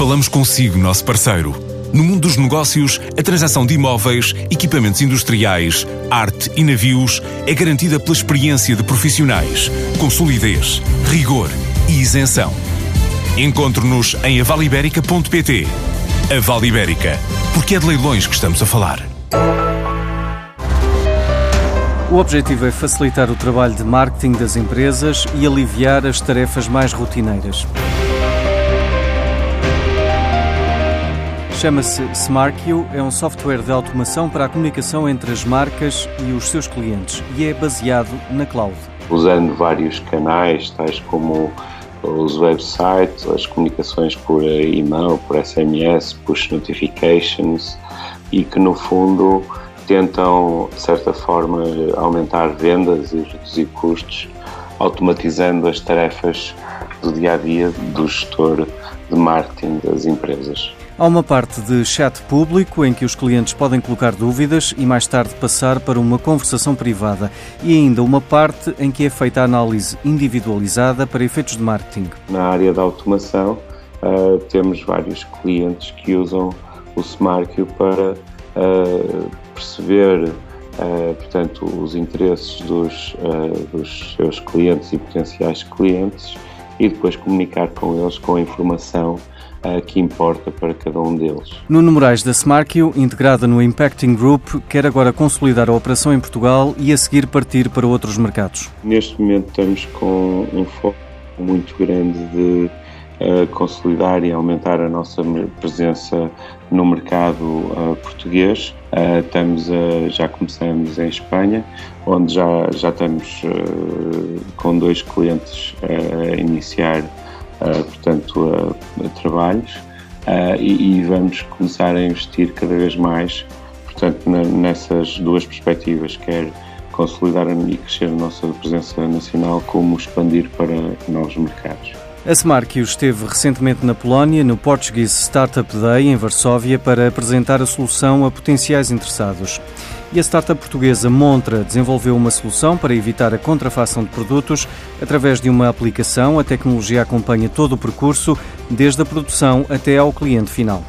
Falamos consigo, nosso parceiro. No mundo dos negócios, a transação de imóveis, equipamentos industriais, arte e navios é garantida pela experiência de profissionais, com solidez, rigor e isenção. Encontre-nos em avaliberica.pt. A Vale Ibérica, porque é de leilões que estamos a falar. O objetivo é facilitar o trabalho de marketing das empresas e aliviar as tarefas mais rotineiras. Chama-se SmartQ, é um software de automação para a comunicação entre as marcas e os seus clientes e é baseado na cloud. Usando vários canais, tais como os websites, as comunicações por e-mail, por SMS, push notifications e que no fundo tentam, de certa forma, aumentar vendas e reduzir custos, automatizando as tarefas do dia a dia do gestor de marketing das empresas. Há uma parte de chat público em que os clientes podem colocar dúvidas e mais tarde passar para uma conversação privada, e ainda uma parte em que é feita a análise individualizada para efeitos de marketing. Na área da automação, uh, temos vários clientes que usam o SmartQ para uh, perceber uh, portanto, os interesses dos, dos seus clientes e potenciais clientes e depois comunicar com eles com a informação que importa para cada um deles. Nuno Moraes da SmartQ, integrada no Impacting Group, quer agora consolidar a operação em Portugal e a seguir partir para outros mercados. Neste momento estamos com um foco muito grande de uh, consolidar e aumentar a nossa presença no mercado uh, português. Uh, estamos já começamos em Espanha, onde já, já estamos com dois clientes a iniciar portanto, trabalhos e, e, vamos começar a investir cada vez mais portanto, na, nessas duas perspectivas, quer consolidar e crescer a nossa presença nacional, como expandir para novos mercados. A Smarkio esteve recentemente na Polónia, no Portuguese Startup Day, em Varsóvia, para apresentar a solução a potenciais interessados. E a startup portuguesa Montra desenvolveu uma solução para evitar a contrafação de produtos. Através de uma aplicação, a tecnologia acompanha todo o percurso, desde a produção até ao cliente final.